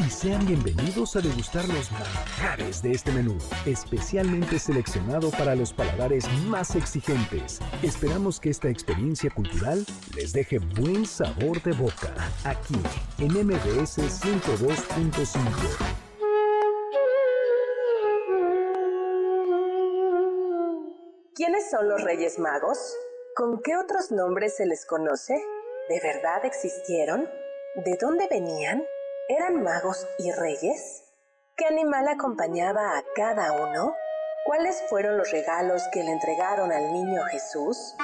Y sean bienvenidos a degustar los manjares de este menú, especialmente seleccionado para los paladares más exigentes. Esperamos que esta experiencia cultural les deje buen sabor de boca, aquí en MBS 102.5. ¿Quiénes son los Reyes Magos? ¿Con qué otros nombres se les conoce? ¿De verdad existieron? ¿De dónde venían? ¿Eran magos y reyes? ¿Qué animal acompañaba a cada uno? ¿Cuáles fueron los regalos que le entregaron al niño Jesús?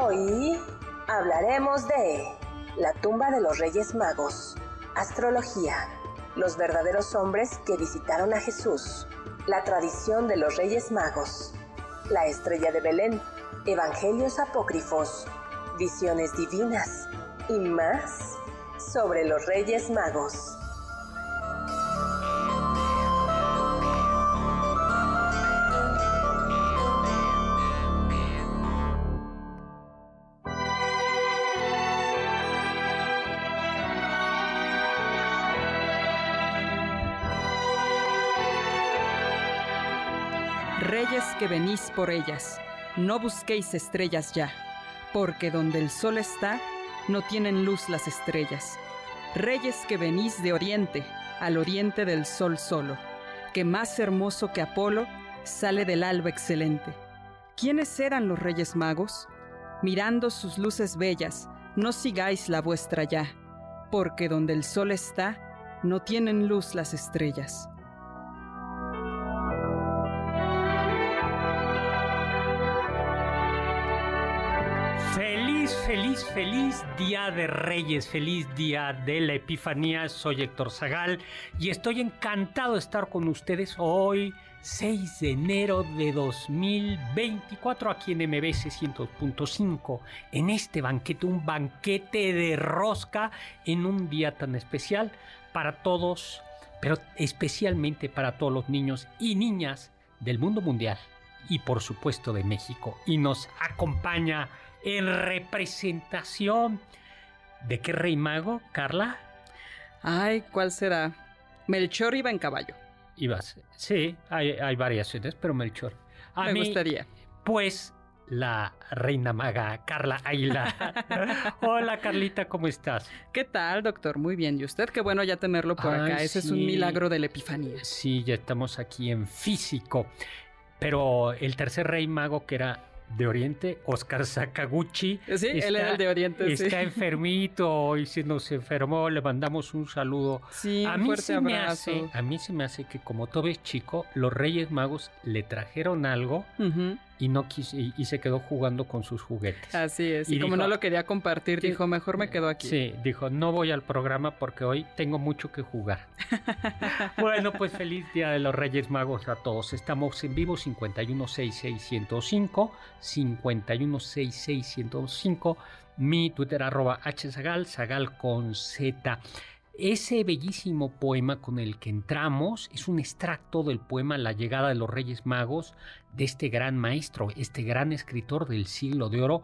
Hoy hablaremos de la tumba de los Reyes Magos, astrología, los verdaderos hombres que visitaron a Jesús, la tradición de los Reyes Magos, la estrella de Belén, evangelios apócrifos, visiones divinas y más sobre los Reyes Magos. Reyes que venís por ellas, no busquéis estrellas ya porque donde el sol está, no tienen luz las estrellas. Reyes que venís de oriente, al oriente del sol solo, que más hermoso que Apolo sale del alba excelente. ¿Quiénes eran los reyes magos? Mirando sus luces bellas, no sigáis la vuestra ya, porque donde el sol está, no tienen luz las estrellas. Feliz, feliz día de Reyes, feliz día de la Epifanía. Soy Héctor Zagal y estoy encantado de estar con ustedes hoy, 6 de enero de 2024, aquí en MBC 100.5, en este banquete, un banquete de rosca en un día tan especial para todos, pero especialmente para todos los niños y niñas del mundo mundial y por supuesto de México. Y nos acompaña en representación de qué rey mago, Carla? Ay, ¿cuál será? Melchor iba en caballo. Ibas, sí, hay, hay variaciones, pero Melchor. A Me gustaría. Pues la reina maga Carla Aguilar. Hola Carlita, ¿cómo estás? ¿Qué tal, doctor? Muy bien. ¿Y usted? Qué bueno ya tenerlo por acá. Ese es un milagro de la Epifanía. Sí, ya estamos aquí en físico. Pero el tercer rey mago que era de Oriente, Oscar Sakaguchi. Sí, él era el de Oriente. Está enfermito y se nos enfermó, le mandamos un saludo. Sí, a mí se me hace, a mí se me hace que como todo es chico, los Reyes Magos le trajeron algo y no quiso, y, se quedó jugando con sus juguetes. Así es. Y, como no lo quería compartir, dijo, mejor me quedo aquí. Sí, dijo, no voy al programa porque hoy tengo mucho que jugar. bueno, pues feliz Día de los Reyes Magos a todos. Estamos en vivo 5166105, 5166105, mi Twitter arroba hzagal, zagal con z. Ese bellísimo poema con el que entramos es un extracto del poema La llegada de los Reyes Magos de este gran maestro, este gran escritor del siglo de oro,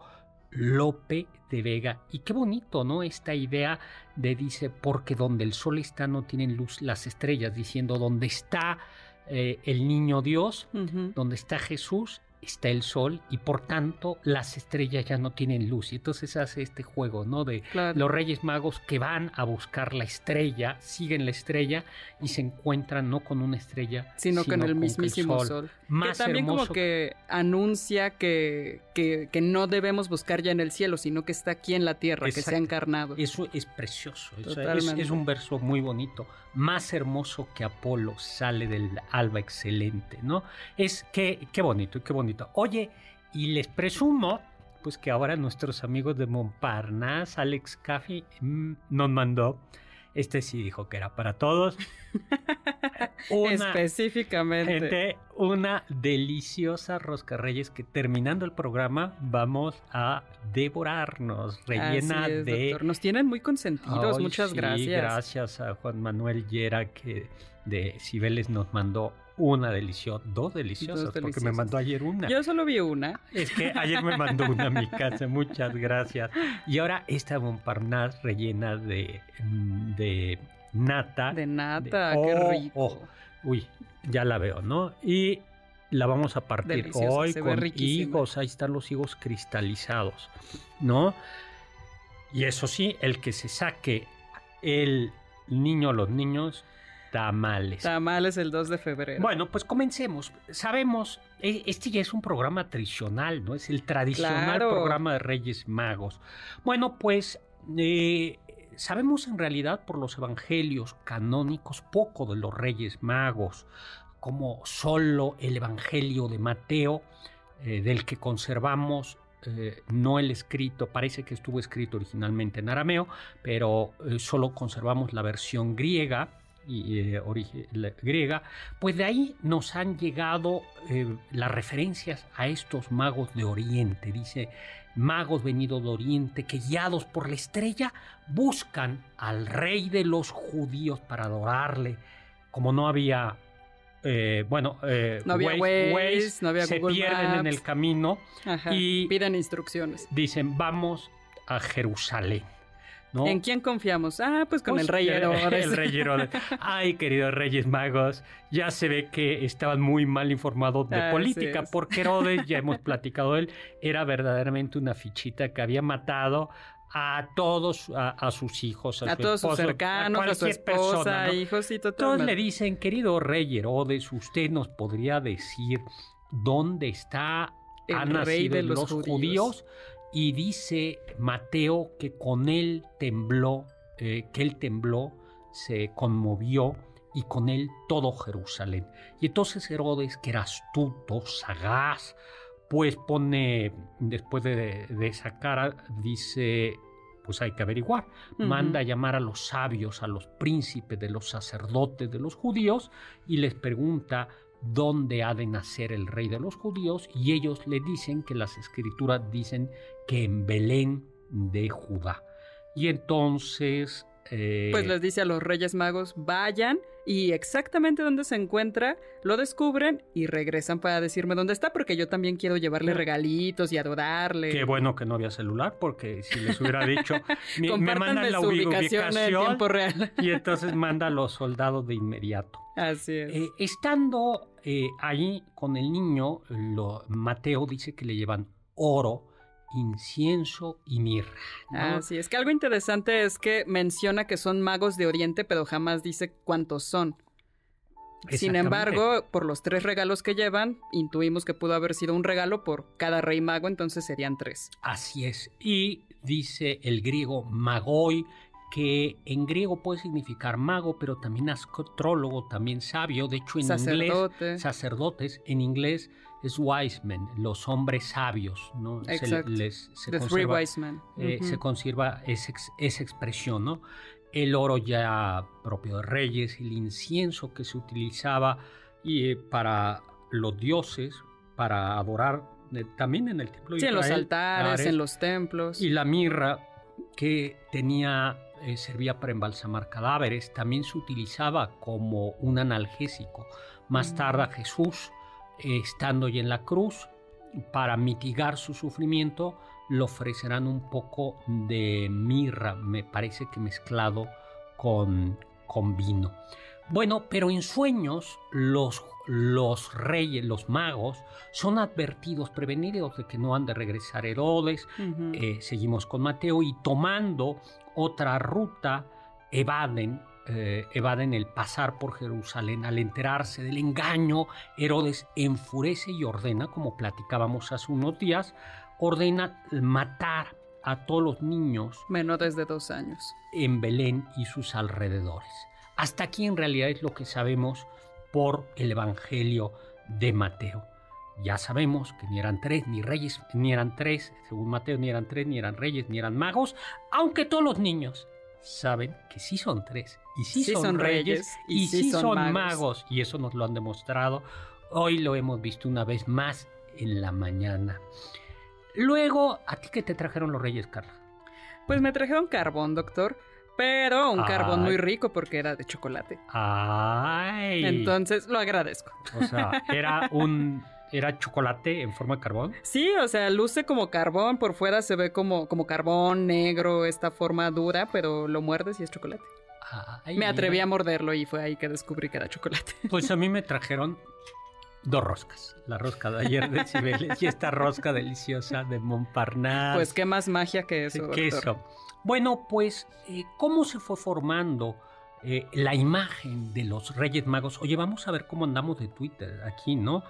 Lope de Vega. Y qué bonito, ¿no? Esta idea de dice, porque donde el sol está no tienen luz las estrellas, diciendo, donde está eh, el niño Dios, donde está Jesús, está el sol y por tanto las estrellas ya no tienen luz. Y entonces hace este juego, ¿no? De los Reyes Magos que van a buscar la estrella, siguen la estrella y se encuentran no con una estrella, sino, con el mismísimo sol. que también como que anuncia que, que, no debemos buscar ya en el cielo, sino que está aquí en la tierra, que se ha encarnado. Eso es precioso, es, es un verso muy bonito. Más hermoso que Apolo sale del alba excelente, ¿no? Es que, qué bonito, qué bonito Oye, y les presumo, pues que ahora nuestros amigos de Montparnasse, Alex Caffi, mm, nos mandó. Este sí dijo que era para todos. Específicamente. una deliciosa rosca reyes que terminando el programa vamos a devorarnos, rellena de... Nos tienen muy consentidos, muchas gracias. Gracias a Juan Manuel Yera que de Cibeles nos mandó una deliciosa, dos deliciosas, porque me mandó ayer una. Yo solo vi una. Es que ayer me mandó una a mi casa, muchas gracias. Y ahora esta Montparnasse rellena de, mm, de nata. De nata, qué oh, rico. Oh, uy, ya la veo, ¿no? Y la vamos a partir hoy con higos, ahí están los higos cristalizados, ¿no? Y eso sí, el que se saque el niño, los niños, Tamales. Tamales el 2 de febrero. Bueno, pues comencemos. Sabemos, e, este ya es un programa tradicional, ¿no? Es el tradicional programa de Reyes Magos. Bueno, pues eh, sabemos en realidad por los evangelios canónicos poco de los Reyes Magos, como solo el Evangelio de Mateo, eh, del que conservamos eh, no el escrito, parece que estuvo escrito originalmente en arameo, pero solo conservamos la versión griega y eh, griega, pues de ahí nos han llegado eh, las referencias a estos magos de Oriente. Dice, magos venidos de Oriente que guiados por la estrella buscan al rey de los judíos para adorarle. Como no había eh, bueno, no había Waze, no había se pierden en el camino y piden instrucciones. Dicen, vamos a Jerusalén. ¿En quién confiamos? Ah, pues con pues, el rey Herodes. El rey Herodes. Ay, queridos reyes magos, ya se ve que estaban muy mal informados de política, porque Herodes, ya hemos platicado de él, era verdaderamente una fichita que había matado a todos, a, sus hijos, a, todos sus cercanos, a, su esposa, hijos y todo. Todos le dicen, querido rey Herodes, usted nos podría decir dónde está el rey de los, judíos y dice Mateo que con él tembló, eh, que él tembló, se conmovió y con él todo Jerusalén. Y entonces Herodes, que era astuto, sagaz, pues pone, después de, de sacar, dice, pues hay que averiguar. Manda a llamar a los sabios, a los príncipes de los sacerdotes de los judíos y les pregunta dónde ha de nacer el rey de los judíos y ellos le dicen que las escrituras dicen que en Belén de Judá. Y entonces... Eh, pues les dice a los Reyes Magos, vayan y exactamente dónde se encuentra, lo descubren y regresan para decirme dónde está, porque yo también quiero llevarle regalitos y adorarle. Qué bueno que no había celular, porque si les hubiera dicho, me, mandan la ubicación, en tiempo real. y entonces manda a los soldados de inmediato. Así es. Eh, estando eh, ahí con el niño, lo, Mateo dice que le llevan oro, incienso y mirra. Así es que algo interesante es que menciona que son magos de Oriente, pero jamás dice cuántos son. Sin embargo, por los tres regalos que llevan, intuimos que pudo haber sido un regalo por cada rey mago, entonces serían tres. Así es. Y dice el griego magoi, que en griego puede significar mago, pero también astrólogo, también sabio. De hecho, en inglés, sacerdotes, en inglés es wise men, los hombres sabios, ¿no? Exacto. Se, les, se conserva, wise men. Eh, se conserva esa, expresión, ¿no? El oro ya propio de reyes, el incienso que se utilizaba y, eh, para los dioses, para adorar eh, también en el templo de sí, en los altares, en los templos. Y la mirra que tenía servía para embalsamar cadáveres, también se utilizaba como un analgésico. Más mm. tarde Jesús estando ya en la cruz, para mitigar su sufrimiento, le ofrecerán un poco de mirra, me parece que mezclado con, con vino. Bueno, pero en sueños los, los reyes, los magos, son advertidos, prevenidos de que no han de regresar Herodes. Eh, seguimos con Mateo y tomando otra ruta, evaden, eh, evaden el pasar por Jerusalén. Al enterarse del engaño, Herodes enfurece y ordena, como platicábamos hace unos días, ordena matar a todos los niños Menores de dos años. en Belén y sus alrededores. Hasta aquí en realidad es lo que sabemos por el Evangelio de Mateo. Ya sabemos que ni eran tres, ni reyes, ni eran tres, según Mateo, ni eran tres, ni eran reyes, ni eran magos, aunque todos los niños saben que sí son tres, y sí, son, reyes, y, sí, son, magos. magos. y eso nos lo han demostrado. Hoy lo hemos visto una vez más en la mañana. Luego, ¿a ti qué te trajeron los reyes, Carla? Pues me trajeron carbón, doctor. Pero un carbón muy rico porque era de chocolate. Ay. Entonces lo agradezco. O sea, era un era chocolate en forma de carbón. Sí, o sea, luce como carbón, por fuera se ve como, como carbón negro, esta forma dura, pero lo muerdes y es chocolate. Ay, Me atreví a morderlo y fue ahí que descubrí que era chocolate. Pues a mí me trajeron dos roscas. La rosca de ayer de Cibeles y esta rosca deliciosa de Montparnasse. Pues qué más magia que eso. Bueno, pues, eh, ¿cómo se fue formando eh, la imagen de los Reyes Magos? Oye, vamos a ver cómo andamos de Twitter aquí, ¿no?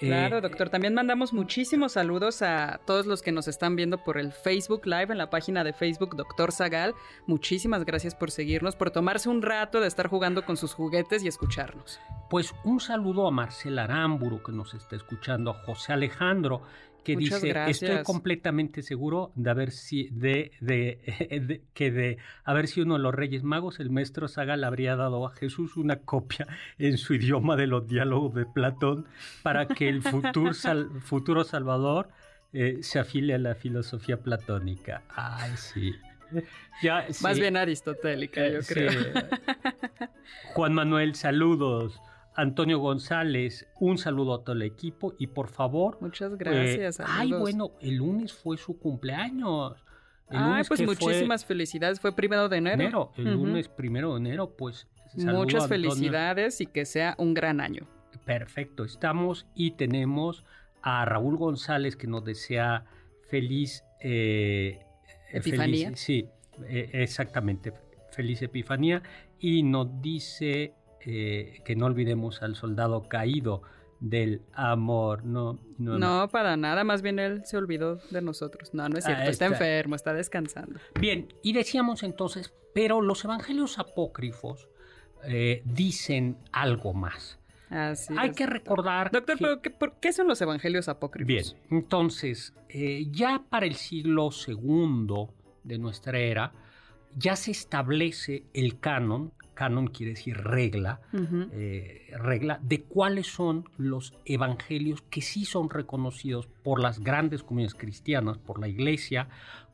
Eh, Claro, doctor. También mandamos muchísimos saludos a todos los que nos están viendo por el Facebook Live en la página de Facebook Doctor Zagal. Muchísimas gracias por seguirnos, por tomarse un rato de estar jugando con sus juguetes y escucharnos. Pues un saludo a Marcela Aramburu que nos está escuchando, a José Alejandro que Muchas dice gracias. estoy completamente seguro de haber si de, de- de- que de haber sido uno de los Reyes Magos el maestro Saga le habría dado a Jesús una copia en su idioma de los diálogos de Platón para que el futuro sal- futuro Salvador eh, se afile a la filosofía platónica. Ay sí. Ya, Más sí. bien aristotélica, yo Eh, sí. creo. Juan Manuel, saludos. Antonio González, un saludo a todo el equipo y por favor. Muchas eh, gracias. ay, bueno, el lunes fue su cumpleaños. El Ay, lunes pues muchísimas felicidades. Fue primero de enero. enero. El lunes primero de enero, pues. Muchas felicidades y que sea un gran año. Perfecto, estamos y tenemos a Raúl González que nos desea feliz eh, Epifanía. feliz- sí, eh, exactamente, feliz Epifanía y nos dice eh, que no olvidemos al soldado caído del amor. No, no, No, para nada. Más bien él se olvidó de nosotros. No, no es Ah, cierto. está está. enfermo, está descansando. Bien, y decíamos entonces, pero los evangelios apócrifos eh, dicen algo más. Así Hay es, que recordar Doctor, que- pero ¿qué, por qué son los evangelios apócrifos? Bien, entonces, eh, ya para el siglo II de nuestra era, ya se establece el canon, canon quiere decir regla, eh, regla de cuáles son los evangelios que sí son reconocidos por las grandes comunidades cristianas, por la iglesia,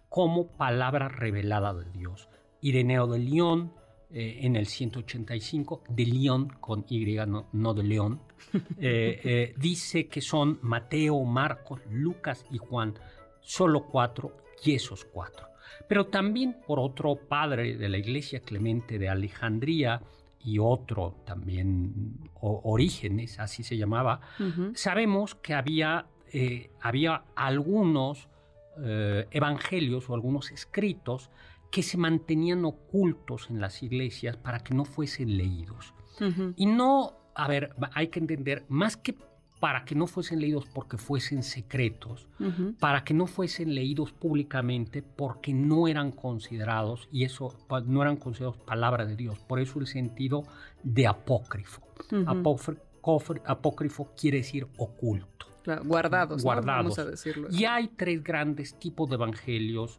como palabra revelada de Dios. Ireneo de León, eh, en el 185, de León con Y, no, no de León, eh, dice que son Mateo, Marcos, Lucas y Juan, solo cuatro y esos cuatro. Pero también por otro padre de la iglesia, Clemente de Alejandría, y otro también, o- Orígenes, así se llamaba, sabemos que había, eh, había algunos eh, evangelios o algunos escritos que se mantenían ocultos en las iglesias para que no fuesen leídos. Y no, a ver, hay que entender, más que para que no fuesen leídos porque fuesen secretos, para que no fuesen leídos públicamente porque no eran considerados, y eso no eran considerados palabra de Dios, por eso el sentido de apócrifo. Ujú. Apófri- cofre- apócrifo quiere decir oculto. Claro, guardados, ¿no? Guardados. Vamos a decirlo. así. Y hay tres grandes tipos de evangelios,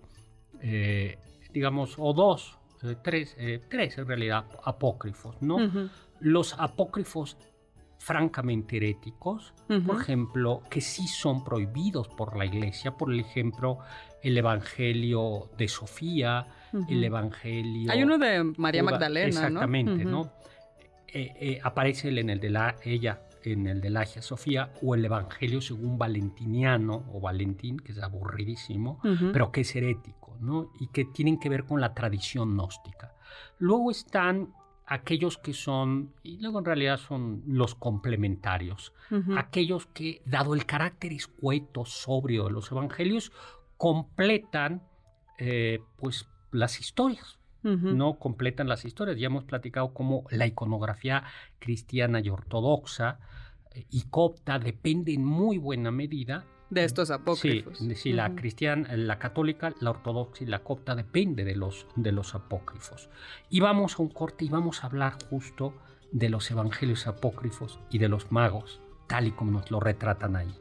eh, digamos, o dos, eh, tres, eh, tres en realidad, apócrifos, ¿no? Los apócrifos francamente heréticos, por ejemplo, que sí son prohibidos por la iglesia, por ejemplo, el Evangelio de Sofía, el Evangelio... Hay uno de María Magdalena, Exactamente, ¿no? Eh, eh, aparece en el de la, ella en el de la Hagia Sofía o el Evangelio según Valentiniano o Valentín, que es aburridísimo, pero que es herético, ¿no? Y que tienen que ver con la tradición gnóstica. Luego están aquellos que son, y luego en realidad son los complementarios, aquellos que, dado el carácter escueto, sobrio de los evangelios, completan eh, pues las historias. No completan las historias. Ya hemos platicado cómo la iconografía cristiana y ortodoxa eh, y copta depende en muy buena medida de estos apócrifos. Sí, la cristiana, la católica, la ortodoxa y la copta depende de los, de los apócrifos. Y vamos a un corte y vamos a hablar justo de los evangelios apócrifos y de los magos, tal y como nos lo retratan ahí.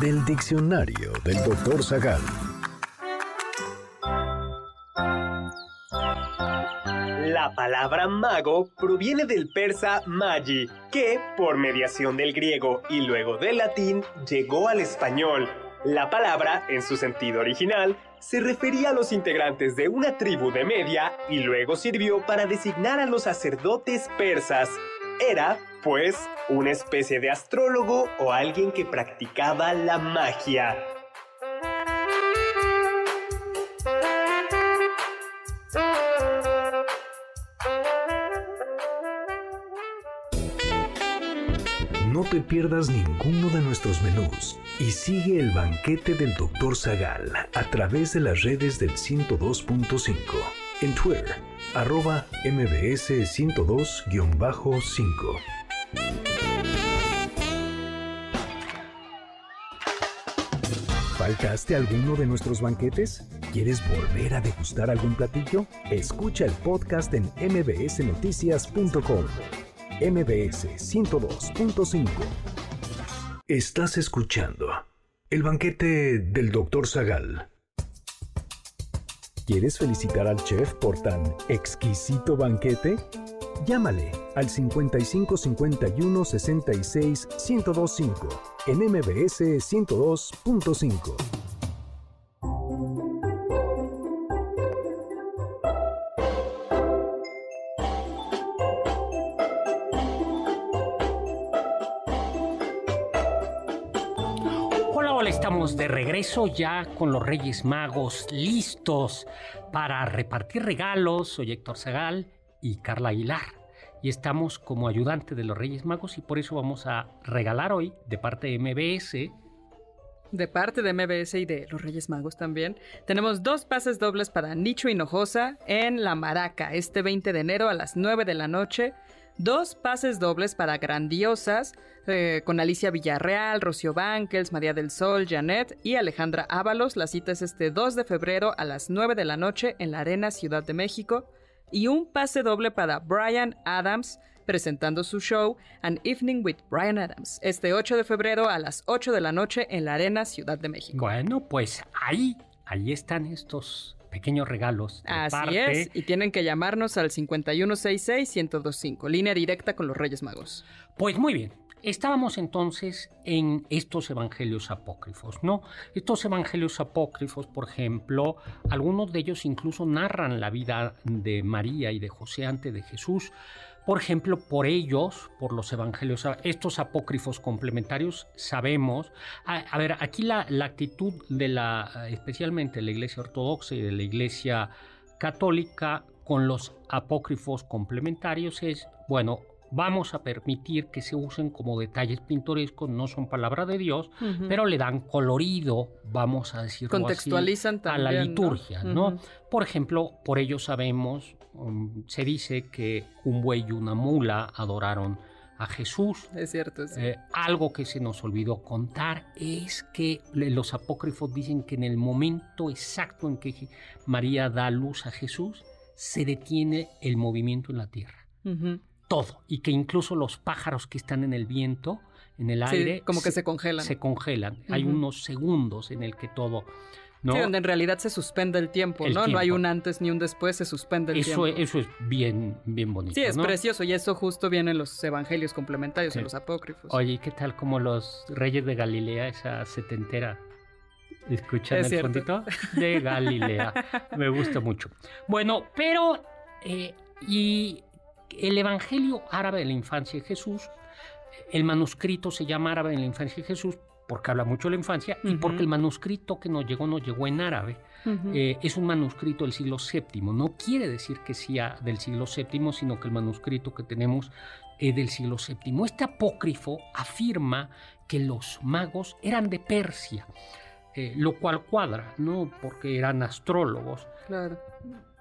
Del diccionario del doctor Zagal. La palabra mago proviene del persa magi, que, por mediación del griego y luego del latín, llegó al español. La palabra, en su sentido original, se refería a los integrantes de una tribu de Media y luego sirvió para designar a los sacerdotes persas. Era, pues una especie de astrólogo o alguien que practicaba la magia. No te pierdas ninguno de nuestros menús y sigue el banquete del Dr. Zagal a través de las redes del 102.5 en Twitter, arroba mbs102-5 ¿Faltaste alguno de nuestros banquetes? ¿Quieres volver a degustar algún platillo? Escucha el podcast en mbsnoticias.com. MBS 102.5. Estás escuchando el banquete del Dr. Zagal. ¿Quieres felicitar al chef por tan exquisito banquete? Llámale al 55 51 66 1025 en MBS 102.5. Hola, hola, estamos de regreso ya con los Reyes Magos listos para repartir regalos. Soy Héctor Zagal y Carla Aguilar. Y estamos como ayudante de los Reyes Magos y por eso vamos a regalar hoy de parte de MBS. De parte de MBS y de los Reyes Magos también, tenemos dos pases dobles para Nicho Hinojosa en La Maraca este 20 de enero a las 9 de la noche. Dos pases dobles para Grandiosas eh, con Alicia Villarreal, Rocío Bankels, María del Sol, Janet y Alejandra Ábalos. La cita es este 2 de febrero a las 9 de la noche en la Arena Ciudad de México y un pase doble para Brian Adams presentando su show An Evening with Brian Adams este 8 de febrero a las 8 de la noche en la Arena Ciudad de México. Bueno, pues ahí, ahí están estos pequeños regalos. Así es, y tienen que llamarnos al 5166-1025, línea directa con los Reyes Magos. Pues muy bien, Estábamos entonces en estos evangelios apócrifos, ¿no? Estos evangelios apócrifos, por ejemplo, algunos de ellos incluso narran la vida de María y de José antes de Jesús. Por ejemplo, por ellos, por los evangelios, estos apócrifos complementarios, sabemos, a, ver, aquí la, la, actitud de la, especialmente de la Iglesia Ortodoxa y de la Iglesia Católica con los apócrifos complementarios es, bueno, vamos a permitir que se usen como detalles pintorescos, no son palabra de Dios, pero le dan colorido, vamos a decirlo Contextualizan a la liturgia, ¿no? Por ejemplo, por ello sabemos, um, se dice que un buey y una mula adoraron a Jesús. Es cierto, sí. Eh, algo que se nos olvidó contar es que los apócrifos dicen que en el momento exacto en que María da luz a Jesús, se detiene el movimiento en la tierra todo y que incluso los pájaros que están en el viento, en el aire, como que se, congelan. Se congelan. Hay unos segundos en el que todo ¿no? Sí, donde en realidad se suspende el tiempo, ¿no? No hay un antes ni un después, se suspende el eso, tiempo. Eso es bien, bien bonito. Sí, es precioso y eso justo viene en los evangelios complementarios, en los apócrifos. Oye, ¿qué tal como los reyes de Galilea, esa setentera? ¿Escuchan el fondito? De Galilea. Me gusta mucho. Bueno, pero, eh, y el Evangelio árabe de la infancia de Jesús, el manuscrito se llama árabe de la infancia de Jesús porque habla mucho de la infancia y porque el manuscrito que nos llegó nos llegó en árabe. Eh, es un manuscrito del siglo VII. No quiere decir que sea del siglo VII, sino que el manuscrito que tenemos es del siglo VII. Este apócrifo afirma que los magos eran de Persia, eh, lo cual cuadra, ¿no? Porque eran astrólogos. Claro.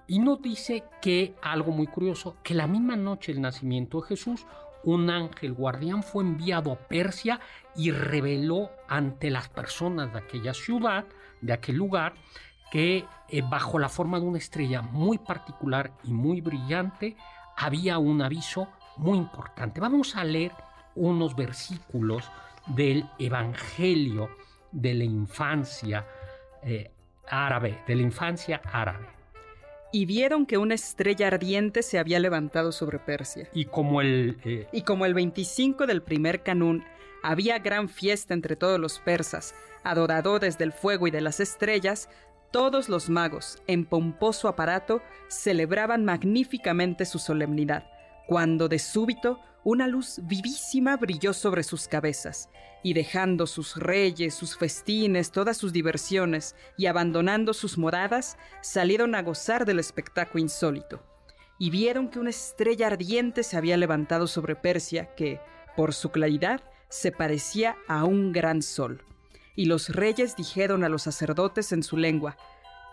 Y nos dice que, algo muy curioso, que la misma noche del nacimiento de Jesús, un ángel guardián fue enviado a Persia y reveló ante las personas de aquella ciudad, de aquel lugar, que eh, bajo la forma de una estrella muy particular y muy brillante había un aviso muy importante. Vamos a leer unos versículos del Evangelio de la infancia eh, árabe, de la infancia árabe. Y vieron que una estrella ardiente se había levantado sobre Persia. Y como el... Eh, y como el 25 del primer canún, había gran fiesta entre todos los persas, adoradores del fuego y de las estrellas, todos los magos, en pomposo aparato, celebraban magníficamente su solemnidad, cuando de súbito una luz vivísima brilló sobre sus cabezas, y dejando sus reyes, sus festines, todas sus diversiones, y abandonando sus moradas, salieron a gozar del espectáculo insólito. Y vieron que una estrella ardiente se había levantado sobre Persia, que, por su claridad, se parecía a un gran sol. Y los reyes dijeron a los sacerdotes en su lengua,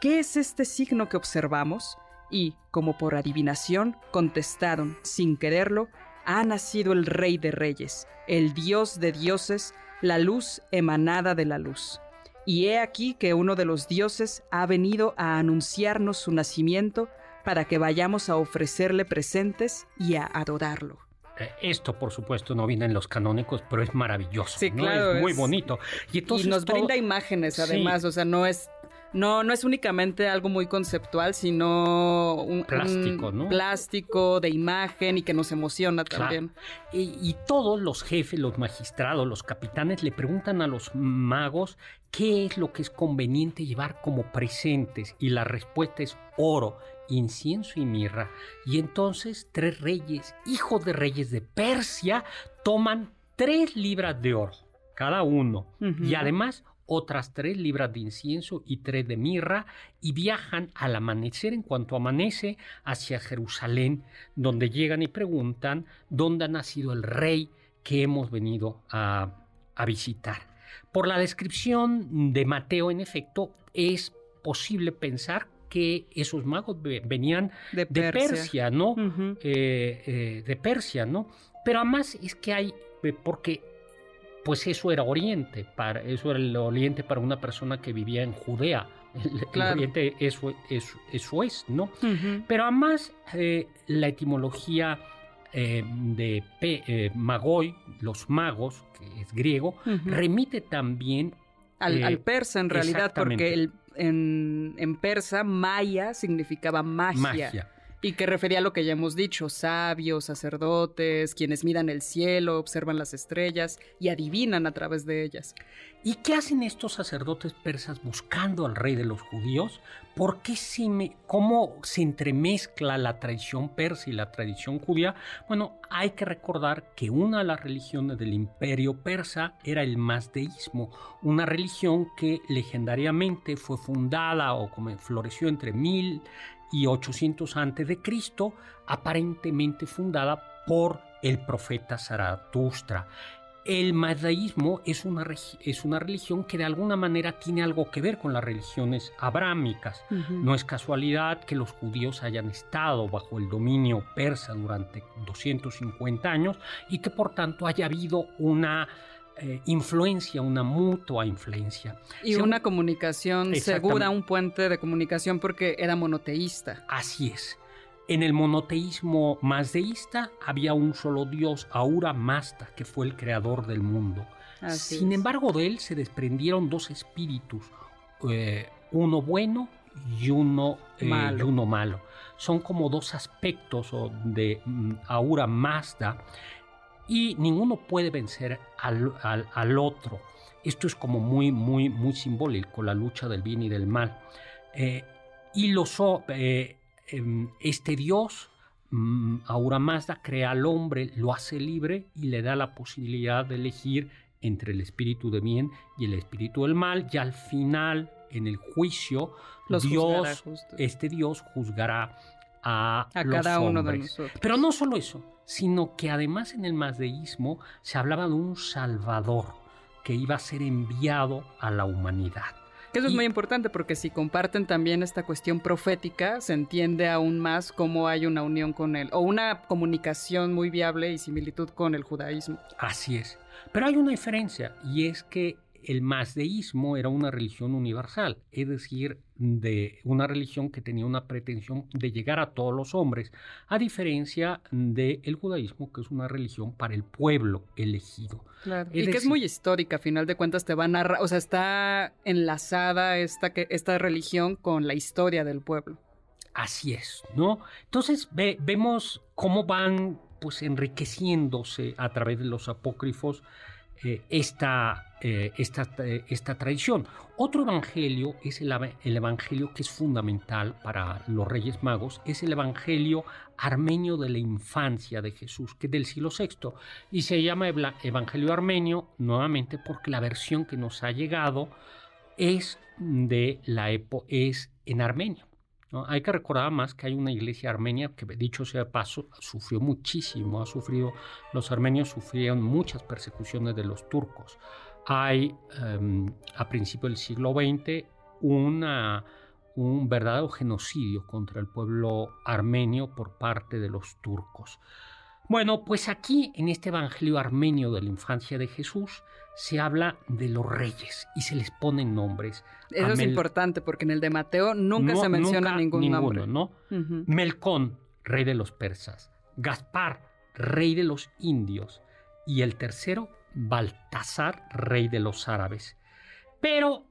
¿qué es este signo que observamos? Y, como por adivinación, contestaron, sin quererlo, ha nacido el Rey de Reyes, el Dios de dioses, la luz emanada de la luz. Y he aquí que uno de los dioses ha venido a anunciarnos su nacimiento para que vayamos a ofrecerle presentes y a adorarlo. Eh, esto, por supuesto, no viene en los canónicos, pero es maravilloso. Sí, claro. Es muy bonito. Y, nos brinda imágenes, además. O sea, no es no, no es únicamente algo muy conceptual, sino un plástico, ¿no? Plástico de imagen y que nos emociona también. Y, todos los jefes, los magistrados, los capitanes le preguntan a los magos qué es lo que es conveniente llevar como presentes y la respuesta es oro, incienso y mirra. Y entonces tres reyes, hijos de reyes de Persia, toman tres libras de oro cada uno y además otras tres libras de incienso y tres de mirra, y viajan al amanecer en cuanto amanece hacia Jerusalén, donde llegan y preguntan dónde ha nacido el rey que hemos venido a, visitar. Por la descripción de Mateo, en efecto, es posible pensar que esos magos venían de Persia, ¿no? Eh, eh, de Persia, ¿no? Pero además es que hay, eh, porque pues eso era Oriente, para, eso era el Oriente para una persona que vivía en Judea. El, Oriente eso, eso, es, ¿no? Pero además eh, la etimología eh, de eh, magoi, los magos, que es griego, remite también al, persa en realidad, porque en, en, persa maya significaba magia. Y que refería a lo que ya hemos dicho, sabios, sacerdotes, quienes miran el cielo, observan las estrellas y adivinan a través de ellas. ¿Y qué hacen estos sacerdotes persas buscando al rey de los judíos? ¿Por qué me, cómo se entremezcla la tradición persa y la tradición judía? Bueno, hay que recordar que una de las religiones del imperio persa era el mazdeísmo, una religión que legendariamente fue fundada o como floreció entre mil y 800 a.C., aparentemente fundada por el profeta Zaratustra. El madaísmo es una, es una religión que de alguna manera tiene algo que ver con las religiones abrámicas. No es casualidad que los judíos hayan estado bajo el dominio persa durante 250 años y que por tanto haya habido una eh, influencia, una mutua influencia. Y una comunicación segura, un puente de comunicación porque era monoteísta. Así es. En el monoteísmo mazdeísta había un solo dios, Aura Mazda, que fue el creador del mundo. Sin embargo, de él se desprendieron dos espíritus, eh, uno bueno y uno, eh, malo. uno malo. Son como dos aspectos de mm, Aura Mazda y ninguno puede vencer al, otro. Esto es como muy, muy, muy simbólico, la lucha del bien y del mal. Eh, y los, eh, em, este Dios, mm, Aura Mazda, crea al hombre, lo hace libre y le da la posibilidad de elegir entre el espíritu de bien y el espíritu del mal. Y al final, en el juicio, Dios, este Dios juzgará a, cada uno de nosotros. Pero no solo eso, sino que además en el mazdeísmo se hablaba de un salvador que iba a ser enviado a la humanidad. Eso es muy importante porque si comparten también esta cuestión profética, se entiende aún más cómo hay una unión con él o una comunicación muy viable y similitud con el judaísmo. Así es. Pero hay una diferencia y es que el mazdeísmo era una religión universal, es decir, de una religión que tenía una pretensión de llegar a todos los hombres, a diferencia del judaísmo, que es una religión para el pueblo elegido. y que es muy histórica, a final de cuentas te va a narrar, o sea, está enlazada esta, esta religión con la historia del pueblo. Así es, ¿no? Entonces vemos cómo van pues enriqueciéndose a través de los apócrifos eh, esta, eh, esta, eh, esta, tradición. Otro evangelio es el, el, evangelio que es fundamental para los Reyes Magos, es el evangelio armenio de la infancia de Jesús, que es del siglo VI, y se llama evangelio armenio nuevamente porque la versión que nos ha llegado es de la es en armenio. Hay que recordar más que hay una iglesia armenia que, dicho sea de paso, sufrió muchísimo, ha sufrido, los armenios sufrieron muchas persecuciones de los turcos. Hay em, a principios del siglo XX una, un verdadero genocidio contra el pueblo armenio por parte de los turcos. Bueno, pues aquí en este Evangelio armenio de la infancia de Jesús se habla de los reyes y se les ponen nombres. Eso es importante porque en el de Mateo nunca se menciona ningún ninguno, ¿no? Melcón, rey de los persas. Gaspar, rey de los indios. Y el tercero, Baltasar, rey de los árabes. Pero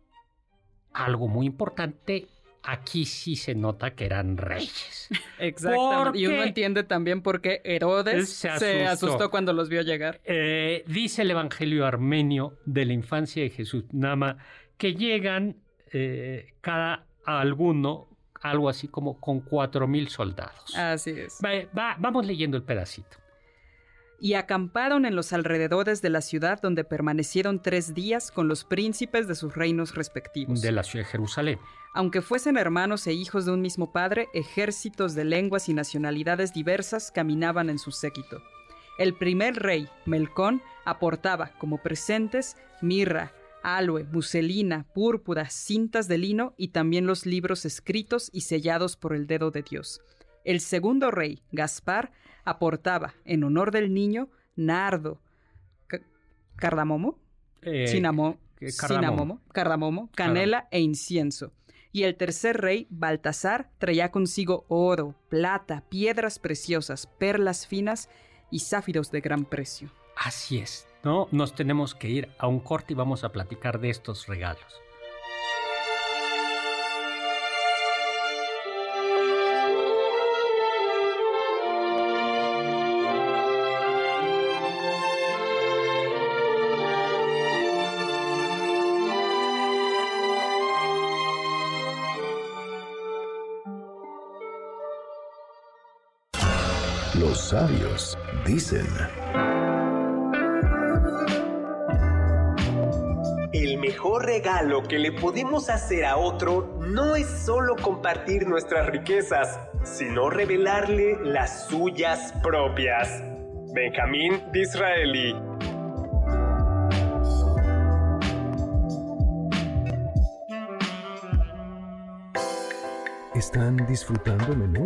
algo muy importante aquí sí se nota que eran reyes. Exactamente. y uno entiende también por qué Herodes se asustó, cuando los vio llegar. Eh, dice el Evangelio armenio de la infancia de Jesús Nama que llegan eh, cada alguno algo así como con cuatro mil soldados. Así es. vamos leyendo el pedacito y acamparon en los alrededores de la ciudad donde permanecieron tres días con los príncipes de sus reinos respectivos. De la ciudad de Jerusalén. Aunque fuesen hermanos e hijos de un mismo padre, ejércitos de lenguas y nacionalidades diversas caminaban en su séquito. El primer rey, Melcón, aportaba como presentes mirra, aloe, muselina, púrpura, cintas de lino y también los libros escritos y sellados por el dedo de Dios. El segundo rey, Gaspar, aportaba, en honor del niño, nardo, cardamomo, eh, cardamomo. cardamomo, canela e incienso. Y el tercer rey, Baltasar, traía consigo oro, plata, piedras preciosas, perlas finas y záfiros de gran precio. Así es, ¿no? Nos tenemos que ir a un corte y vamos a platicar de estos regalos. Sabios dicen. El mejor regalo que le podemos hacer a otro no es solo compartir nuestras riquezas, sino revelarle las suyas propias. Benjamín Disraeli. ¿Están disfrutando menú?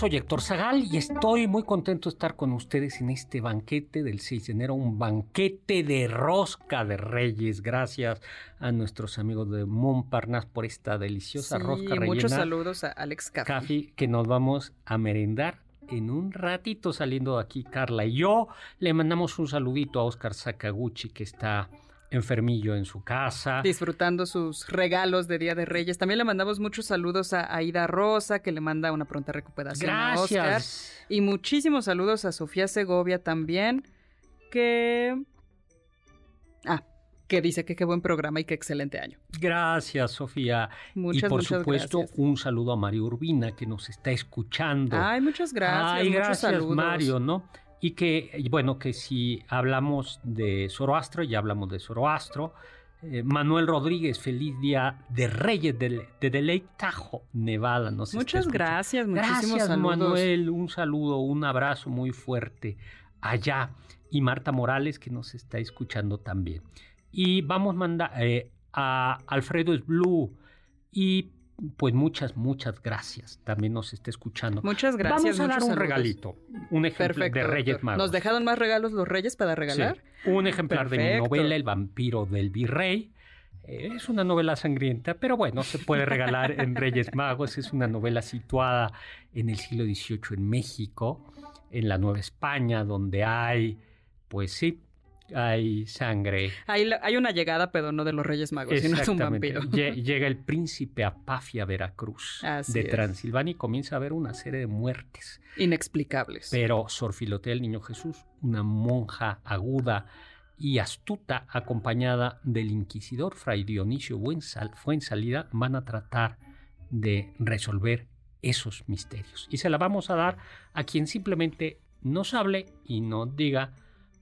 Soy Héctor Zagal y estoy muy contento de estar con ustedes en este banquete del 6 de enero, un banquete de rosca de reyes. Gracias a nuestros amigos de Montparnasse por esta deliciosa Sí, rosca rellena. muchos saludos a Alex Caffi. Café, que nos vamos a merendar en un ratito saliendo de aquí, Carla y yo. Le mandamos un saludito a Oscar Sakaguchi, que está enfermillo en su casa. Disfrutando sus regalos de Día de Reyes. También le mandamos muchos saludos a Aida Rosa, que le manda una pronta recuperación a Oscar. Gracias. Y muchísimos saludos a Sofía Segovia también, que... Ah, que dice que qué buen programa y qué excelente año. Gracias, Sofía. Muchas, y por muchas supuesto, gracias. un saludo a Mario Urbina, que nos está escuchando. Ay, muchas gracias. Ay, muchos gracias, saludos. Mario, ¿no? Y que, bueno, que si hablamos de Zoroastro, ya hablamos de Zoroastro. Eh, Manuel Rodríguez, feliz día de Reyes de, de Deley Tajo, Nevada. Nos Muchas gracias, muchísimos Gracias, saludos. Manuel. Un saludo, un abrazo muy fuerte allá. Y Marta Morales, que nos está escuchando también. Y vamos a mandar eh, a Alfredo Blue. Y pues muchas, muchas gracias. También nos está escuchando. Muchas gracias. Vamos a dar un saludos. regalito. Un ejemplo Perfecto. de Reyes. Magos. ¿Nos dejaron más regalos los Reyes para regalar? Sí, Un ejemplar de mi novela El vampiro del virrey. Eh, Es una novela sangrienta, pero bueno, se puede regalar en Reyes Magos. Es una novela situada en el siglo XVIII en México, en la Nueva España, donde hay, pues sí, hay sangre. Hay, una llegada, pero no de los Reyes Magos, sino es un vampiro. Lle- Llega el príncipe Apafia Veracruz Así de es. Transilvania y comienza a haber una serie de muertes. Inexplicables. Pero Sor Filotea del Niño Jesús, una monja aguda y astuta, acompañada del inquisidor Fray Dionisio Buensal- Fuensalida, van a tratar de resolver esos misterios. Y se la vamos a dar a quien simplemente nos hable y nos diga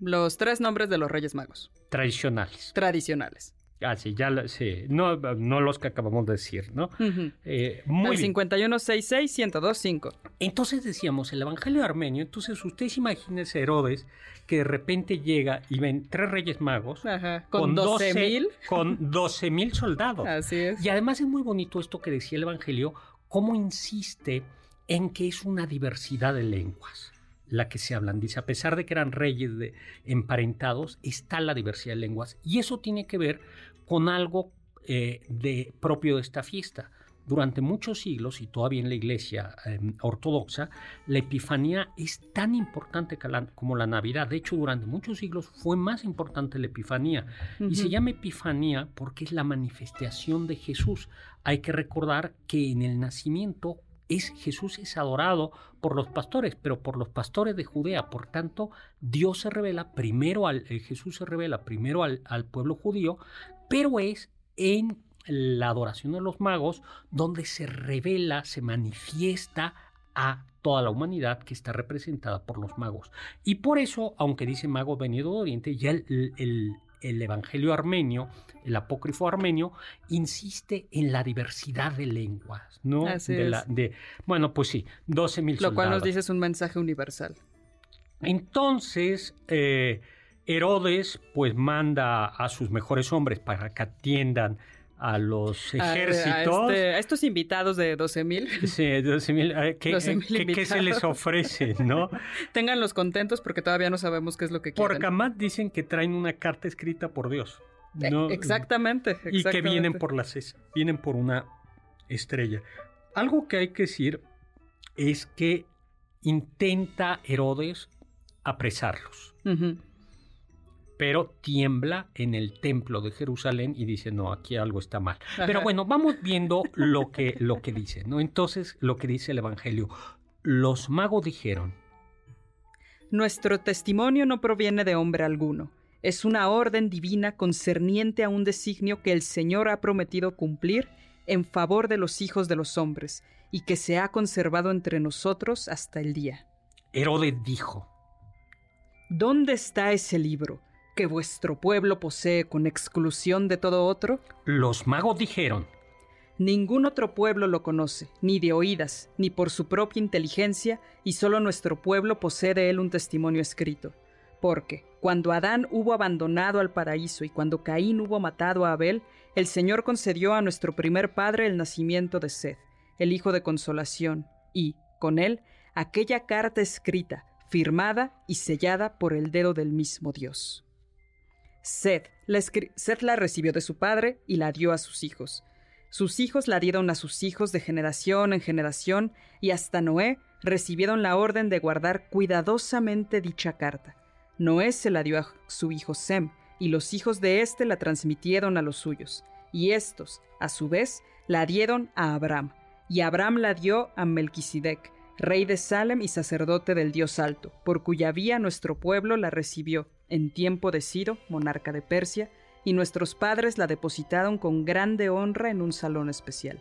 Los tres nombres de los Reyes Magos. tradicionales. Tradicionales. Ah, sí, ya sí. No, no los que acabamos de decir, ¿no? Ujú. Eh, muy El bien. 5166-1025. Entonces decíamos, el Evangelio armenio, entonces ustedes imagínense Herodes que de repente llega y ven tres reyes magos Ajá. Con, 12 mil. con 12 mil soldados. Así es. Y además es muy bonito esto que decía el Evangelio, cómo insiste en que es una diversidad de lenguas la que se hablan. Dice, a pesar de que eran reyes de, emparentados, está la diversidad de lenguas. Y eso tiene que ver con algo eh, de, propio de esta fiesta. Durante muchos siglos, y todavía en la iglesia eh, ortodoxa, la Epifanía es tan importante la- como la Navidad. De hecho, durante muchos siglos fue más importante la Epifanía. Y se llama Epifanía porque es la manifestación de Jesús. Hay que recordar que en el nacimiento es, Jesús es adorado por los pastores, pero por los pastores de Judea. Por tanto, Dios se revela primero al, eh, Jesús se revela primero al, al pueblo judío, pero es en la adoración de los magos donde se revela, se manifiesta a toda la humanidad que está representada por los magos. Y por eso, aunque dice mago venido de Oriente, ya el- el Evangelio armenio, el apócrifo armenio, insiste en la diversidad de lenguas, ¿no? Así de es. la- de, bueno, pues sí, 12 mil Lo cual nos dice es un mensaje universal. Entonces, eh, Herodes pues manda a sus mejores hombres para que atiendan a los A- a ejércitos. este- a estos invitados de 12 mil, Sí, 12 mil, eh, ¿qué, 12,000 qué- qué se les ofrece, no? ténganlos contentos porque todavía no sabemos qué es lo que quieren. Porque además dicen que traen una carta escrita por Dios. Eh, ¿no? exactamente, Y que vienen por las es- vienen por una estrella. Algo que hay que decir es que intenta Herodes apresarlos. Ujú. Pero tiembla en el templo de Jerusalén y dice, no, aquí algo está mal. Pero bueno, vamos viendo lo que, lo que dice, ¿no? Entonces, lo que dice el Evangelio. Los magos dijeron, Nuestro testimonio no proviene de hombre alguno. Es una orden divina concerniente a un designio que el Señor ha prometido cumplir en favor de los hijos de los hombres y que se ha conservado entre nosotros hasta el día. Herodes dijo, ¿Dónde está ese libro que vuestro pueblo posee con exclusión de todo otro? los magos dijeron, Ningún otro pueblo lo conoce, ni de oídas, ni por su propia inteligencia, y solo nuestro pueblo posee de él un testimonio escrito. Porque, cuando Adán hubo abandonado al paraíso y cuando Caín hubo matado a Abel, el Señor concedió a nuestro primer padre el nacimiento de Sed, el hijo de consolación, y, con él, aquella carta escrita, firmada y sellada por el dedo del mismo Dios. Seth la, recibió de su padre y la dio a sus hijos. Sus hijos la dieron a sus hijos de generación en generación, y hasta Noé recibieron la orden de guardar cuidadosamente dicha carta. Noé se la dio a su hijo Sem, y los hijos de éste la transmitieron a los suyos, y éstos, a su vez, la dieron a Abraham, y Abraham la dio a Melquisedec, rey de Salem y sacerdote del Dios Alto, por cuya vía nuestro pueblo la recibió en tiempo de Ciro, monarca de Persia, y nuestros padres la depositaron con grande honra en un salón especial.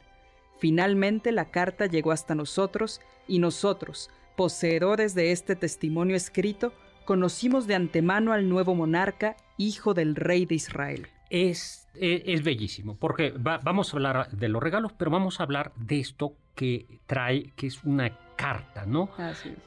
Finalmente la carta llegó hasta nosotros, y nosotros, poseedores de este testimonio escrito, conocimos de antemano al nuevo monarca, hijo del rey de Israel. Es, e, es, bellísimo, porque vamos a hablar de los regalos, pero vamos a hablar de esto que trae, que es una carta, ¿no?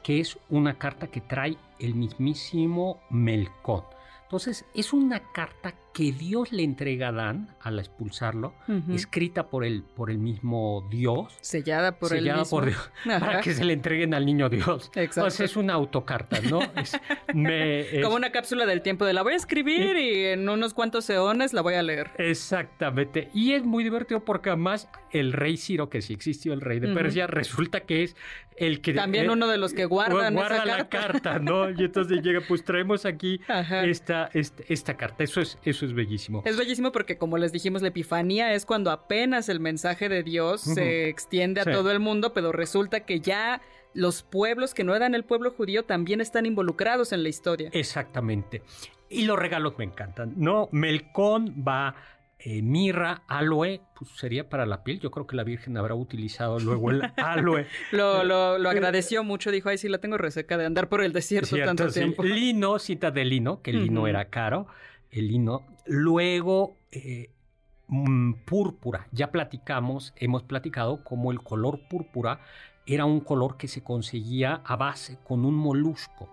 Que es una carta que trae el mismísimo Melcón. Entonces, es una carta que Dios le entrega a Adán al expulsarlo, escrita por el, por el mismo Dios. Sellada por el mismo. por Dios, para que se le entreguen al niño Dios. Exacto. Entonces es una autocarta, ¿no? Como una cápsula del tiempo de la voy a escribir y en unos cuantos eones la voy a leer. Exactamente. Y es muy divertido porque además el rey Ciro, que sí existió el rey de Persia, resulta que es el que... También uno de los que guardan guarda la carta. ¿no? Y entonces llega, pues traemos aquí esta, esta, esta, carta. Eso es, eso es bellísimo. Es bellísimo porque, como les dijimos, la epifanía es cuando apenas el mensaje de Dios se extiende a todo el mundo, pero resulta que ya los pueblos que no eran el pueblo judío también están involucrados en la historia. Exactamente. Y los regalos me encantan. No, Melcón va eh, mirra, aloe, pues sería para la piel. Yo creo que la Virgen habrá utilizado luego el aloe. lo, lo, agradeció mucho, dijo, ay, sí, la tengo reseca de andar por el desierto tanto tiempo. Lino, cita de lino, que el lino era caro el lino. Luego, eh, mm, púrpura. Ya platicamos, hemos platicado cómo el color púrpura era un color que se conseguía a base con un molusco.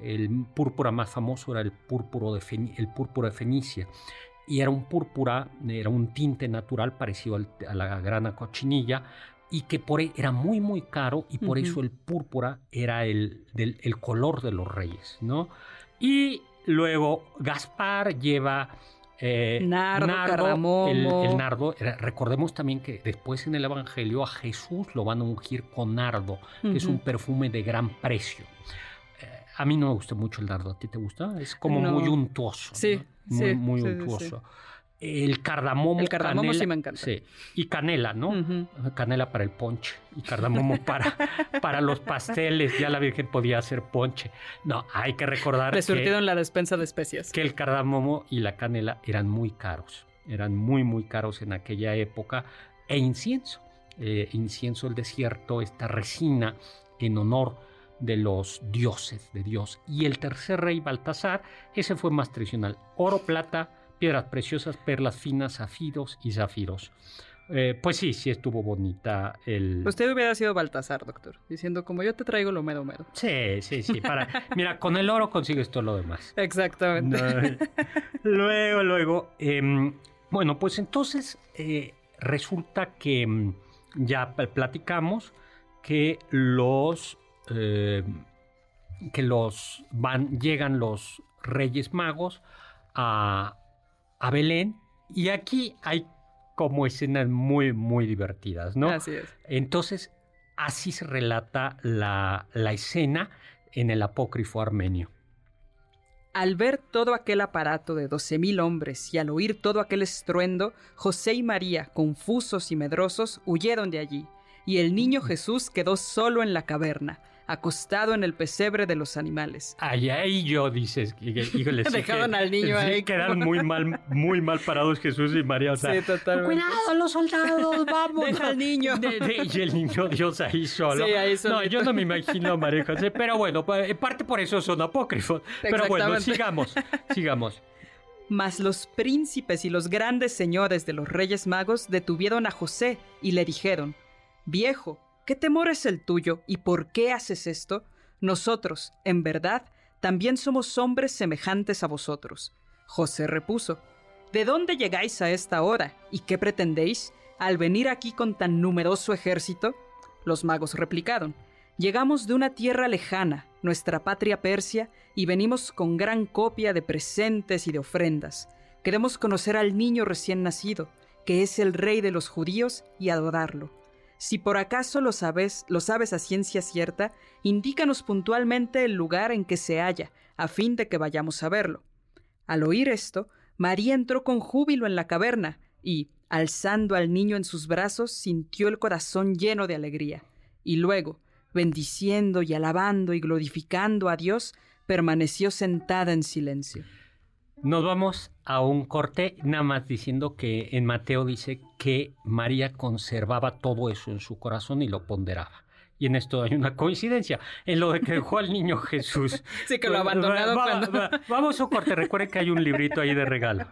El púrpura más famoso era el, púrpura de el púrpura de Fenicia. Y era un púrpura, era un tinte natural parecido a la grana cochinilla, y que por, e, era muy muy caro y por eso el púrpura era el, del, el color de los reyes, ¿no? Y Luego Gaspar lleva eh, nardo, El, nardo. Recordemos también que después en el Evangelio a Jesús lo van a ungir con nardo, que es un perfume de gran precio. Eh, a mí no me gusta mucho el nardo. ¿A ti te gusta? Es como muy untuoso. Sí, muy, muy untuoso el cardamomo. El cardamomo sí me encanta. Sí. Y canela, ¿no? Canela para el ponche y cardamomo para, para los pasteles. Ya la Virgen podía hacer ponche. No, hay que recordar. Le surtieron la despensa de especias. Que el cardamomo y la canela eran muy caros. Eran muy, muy caros en aquella época. E incienso. Eh, incienso el desierto, esta resina en honor de los dioses de Dios. Y el tercer rey, Baltasar, ese fue más tradicional. Oro, plata piedras preciosas, perlas finas, zafiros y zafiros. Eh, pues sí, sí estuvo bonita el... Usted hubiera sido Baltasar, doctor, diciendo como yo te traigo lo medo medo. Sí, sí, sí. Para... Mira, con el oro consigues todo lo demás. Exactamente. luego, luego, em, bueno, pues entonces eh, resulta que em, ya platicamos que los... Em, que los van, llegan los Reyes Magos a, a Belén y aquí hay como escenas muy, muy divertidas, ¿no? Así es. Entonces, así se relata la, la escena en el apócrifo armenio. Al ver todo aquel aparato de doce mil hombres y al oír todo aquel estruendo, José y María, confusos y medrosos, huyeron de allí, y el niño Jesús quedó solo en la caverna, acostado en el pesebre de los animales. Allá ahí yo dices, híjole, dejaron al niño ahí. Quedaron muy mal, muy mal parados Jesús y María. O sea, sí, totalmente. Cuidado los soldados, vamos. Deja al niño. y el niño Dios ahí solo. Sí, ahí No, yo no me imagino a María José, pero bueno, en parte por eso son apócrifos. Pero bueno, sigamos, sigamos. Mas los príncipes y los grandes señores de los reyes magos detuvieron a José y le dijeron, Viejo, ¿Qué temor es el tuyo y por qué haces esto? Nosotros, en verdad, también somos hombres semejantes a vosotros. José repuso, ¿De dónde llegáis a esta hora y qué pretendéis al venir aquí con tan numeroso ejército? Los magos replicaron, Llegamos de una tierra lejana, nuestra patria Persia, y venimos con gran copia de presentes y de ofrendas. Queremos conocer al niño recién nacido, que es el rey de los judíos, y adorarlo. Si por acaso lo sabes, lo sabes a ciencia cierta, indícanos puntualmente el lugar en que se halla, a fin de que vayamos a verlo. Al oír esto, María entró con júbilo en la caverna y, alzando al niño en sus brazos, sintió el corazón lleno de alegría. Y luego, bendiciendo y alabando y glorificando a Dios, permaneció sentada en silencio. Nos vamos a un corte, nada más diciendo que en Mateo dice que María conservaba todo eso en su corazón y lo ponderaba. Y en esto hay una coincidencia, en lo de que dejó al niño Jesús. Sí, que lo ha abandonado cuando... vamos a un corte, recuerden que hay un librito ahí de regalo.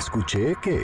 Escuché que...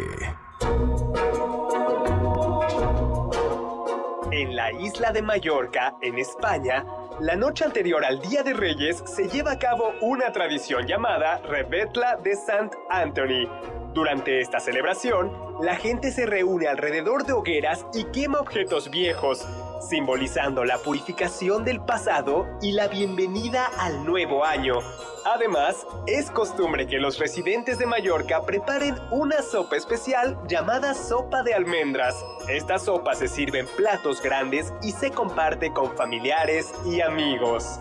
En la isla de Mallorca, en España, la noche anterior al Día de Reyes se lleva a cabo una tradición llamada Rebetla de Sant Anthony. Durante esta celebración, la gente se reúne alrededor de hogueras y quema objetos viejos, simbolizando la purificación del pasado y la bienvenida al nuevo año. Además, es costumbre que los residentes de Mallorca preparen una sopa especial llamada sopa de almendras. Esta sopa se sirve en platos grandes y se comparte con familiares y amigos.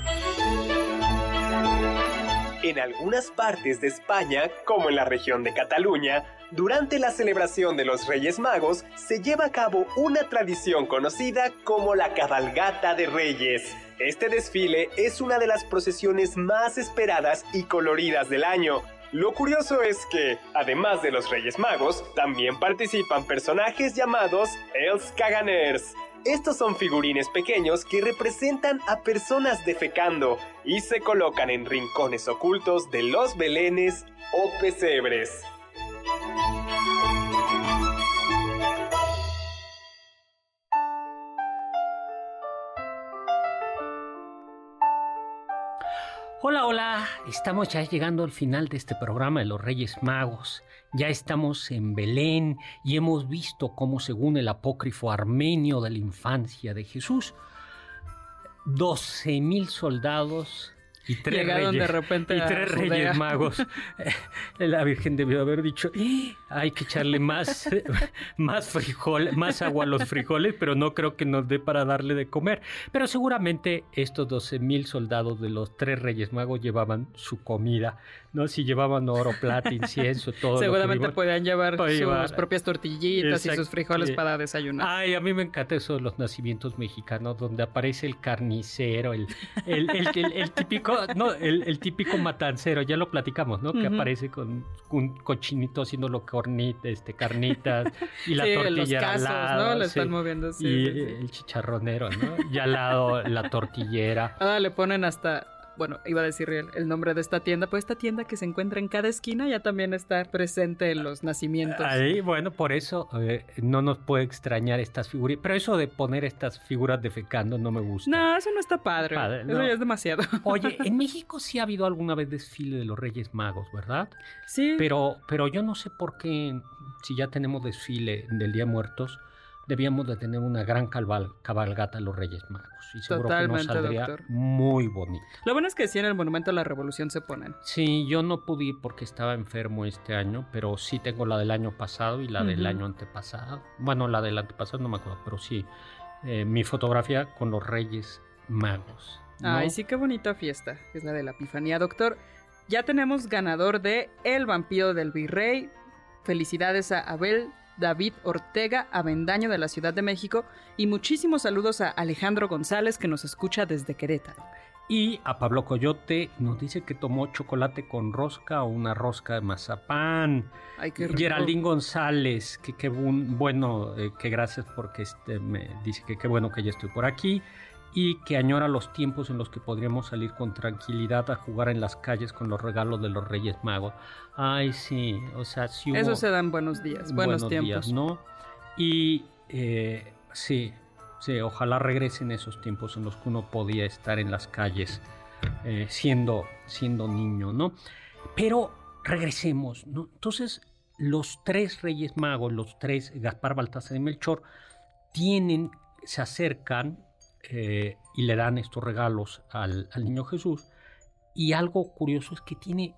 En algunas partes de España, como en la región de Cataluña, durante la celebración de los Reyes Magos se lleva a cabo una tradición conocida como la cabalgata de Reyes. Este desfile es una de las procesiones más esperadas y coloridas del año. Lo curioso es que, además de los Reyes Magos, también participan personajes llamados Els Caganers, estos son figurines pequeños que representan a personas defecando y se colocan en rincones ocultos de los belenes o pesebres. Hola, hola, estamos ya llegando al final de este programa de los Reyes Magos. Ya estamos en Belén y hemos visto cómo según el apócrifo armenio de la infancia de Jesús, 12.000 soldados y tres reyes, de repente y tres reyes magos. La Virgen debió haber dicho, ¡Eh! hay que echarle más, más frijol, más agua a los frijoles, pero no creo que nos dé para darle de comer. Pero seguramente estos 12 mil soldados de los tres reyes magos llevaban su comida, ¿no? Si llevaban oro, plata, incienso, todo. Seguramente podían llevar sus propias tortillitas y sus frijoles para desayunar. Ay, a mí me encanta eso de los nacimientos mexicanos, donde aparece el carnicero, el, el, el típico no, el, típico matancero, ya lo platicamos, ¿no? Que aparece con un cochinito haciendo lo cornita, este, carnitas y la tortilla al lado. ¿no? Le están moviendo, Y el chicharronero, ¿no? Y al lado la tortillera. Ah, le ponen hasta bueno, iba a decir el, nombre de esta tienda, pues esta tienda que se encuentra en cada esquina ya también está presente en los nacimientos. Ahí, bueno, por eso eh, no nos puede extrañar estas figuras. Pero eso de poner estas figuras defecando no me gusta. No, eso no está padre. eso ya es demasiado. Oye, en México sí ha habido alguna vez desfile de los Reyes Magos, ¿verdad? Sí. Pero, pero yo no sé por qué, si ya tenemos desfile del Día Muertos, debíamos de tener una gran cabalgata a los Reyes Magos. Y seguro que nos saldría muy bonito. Lo bueno es que sí en el Monumento a la Revolución se ponen. Sí, yo no pude ir porque estaba enfermo este año, pero sí tengo la del año pasado y la del año antepasado. Bueno, la del antepasado no me acuerdo, pero sí, eh, mi fotografía con los Reyes Magos. Ay, sí, qué bonita fiesta. Es la de la Epifanía, doctor. Ya tenemos ganador de El Vampiro del Virrey. Felicidades a Abel David Ortega Avendaño de la Ciudad de México y muchísimos saludos a Alejandro González que nos escucha desde Querétaro. Y a Pablo Coyote nos dice que tomó chocolate con rosca o una rosca de mazapán. Ay, qué rico. Geraldine González, que qué bueno, eh, que gracias porque este, me dice que qué bueno que ya estoy por aquí y que añora los tiempos en los que podríamos salir con tranquilidad a jugar en las calles con los regalos de los Reyes Magos. Ay, sí, o sea, sí hubo Eso se dan buenos días, buenos, tiempos. días, ¿no? Y eh, sí, sí, ojalá regresen esos tiempos en los que uno podía estar en las calles eh, siendo, siendo niño, ¿no? Pero regresemos, ¿no? Entonces, los tres Reyes Magos, los tres, Gaspar, Baltasar y Melchor, tienen, se acercan eh, y le dan estos regalos al, al niño Jesús. Y algo curioso es que tiene,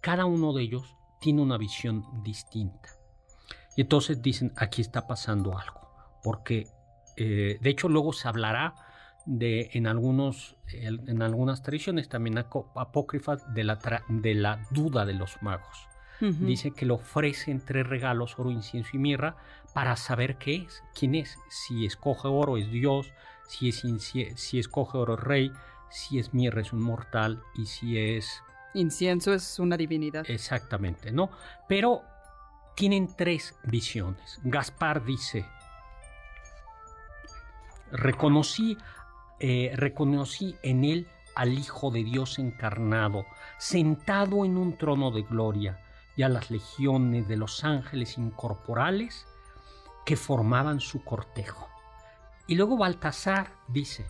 cada uno de ellos tiene una visión distinta. Y entonces dicen, aquí está pasando algo. Porque, eh, de hecho, luego se hablará de, en, algunos, en algunas tradiciones también apócrifas de la, tra- de la duda de los magos. Ujú. Dice que le ofrecen tres regalos, oro, incienso y mirra, para saber qué es, quién es. Si escoge oro es Dios, si, es si es rey, si es mirra es un mortal y si es Incienso es una divinidad. exactamente, ¿no? Pero tienen tres visiones. Gaspar dice, reconocí, eh, reconocí en él al Hijo de Dios encarnado, sentado en un trono de gloria, y a las legiones de los ángeles incorporales que formaban su cortejo. Y luego Baltasar dice,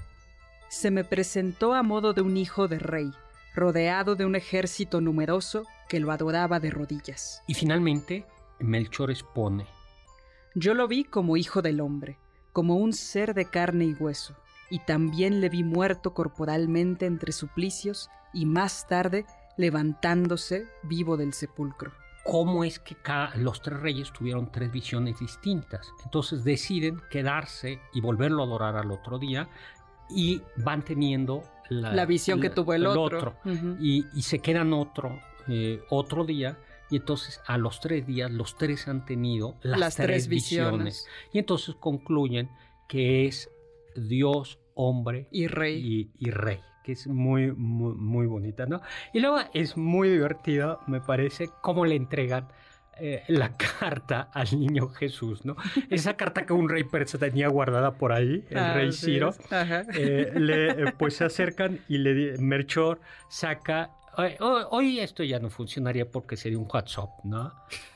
Se me presentó a modo de un hijo de rey, rodeado de un ejército numeroso que lo adoraba de rodillas. y finalmente Melchor expone, Yo lo vi como hijo del hombre, como un ser de carne y hueso, y también le vi muerto corporalmente entre suplicios y más tarde levantándose vivo del sepulcro. Cómo es que ca- los tres reyes tuvieron tres visiones distintas. Entonces deciden quedarse y volverlo a adorar al otro día y van teniendo la, La visión que tuvo el otro. Y, y se quedan otro, eh, otro día. Y entonces a los tres días los tres han tenido las, Las tres visiones. Y entonces concluyen que es Dios, hombre Y rey. y, y rey, que es muy, muy, muy bonita, ¿no? Y luego es muy divertido, me parece, cómo le entregan eh, la carta al niño Jesús, ¿no? Esa carta que un rey persa tenía guardada por ahí, el rey Así Ciro. eh, le, eh, pues se acercan y le Melchor saca. "Oye, ho- Hoy esto ya no funcionaría porque sería un WhatsApp, ¿no?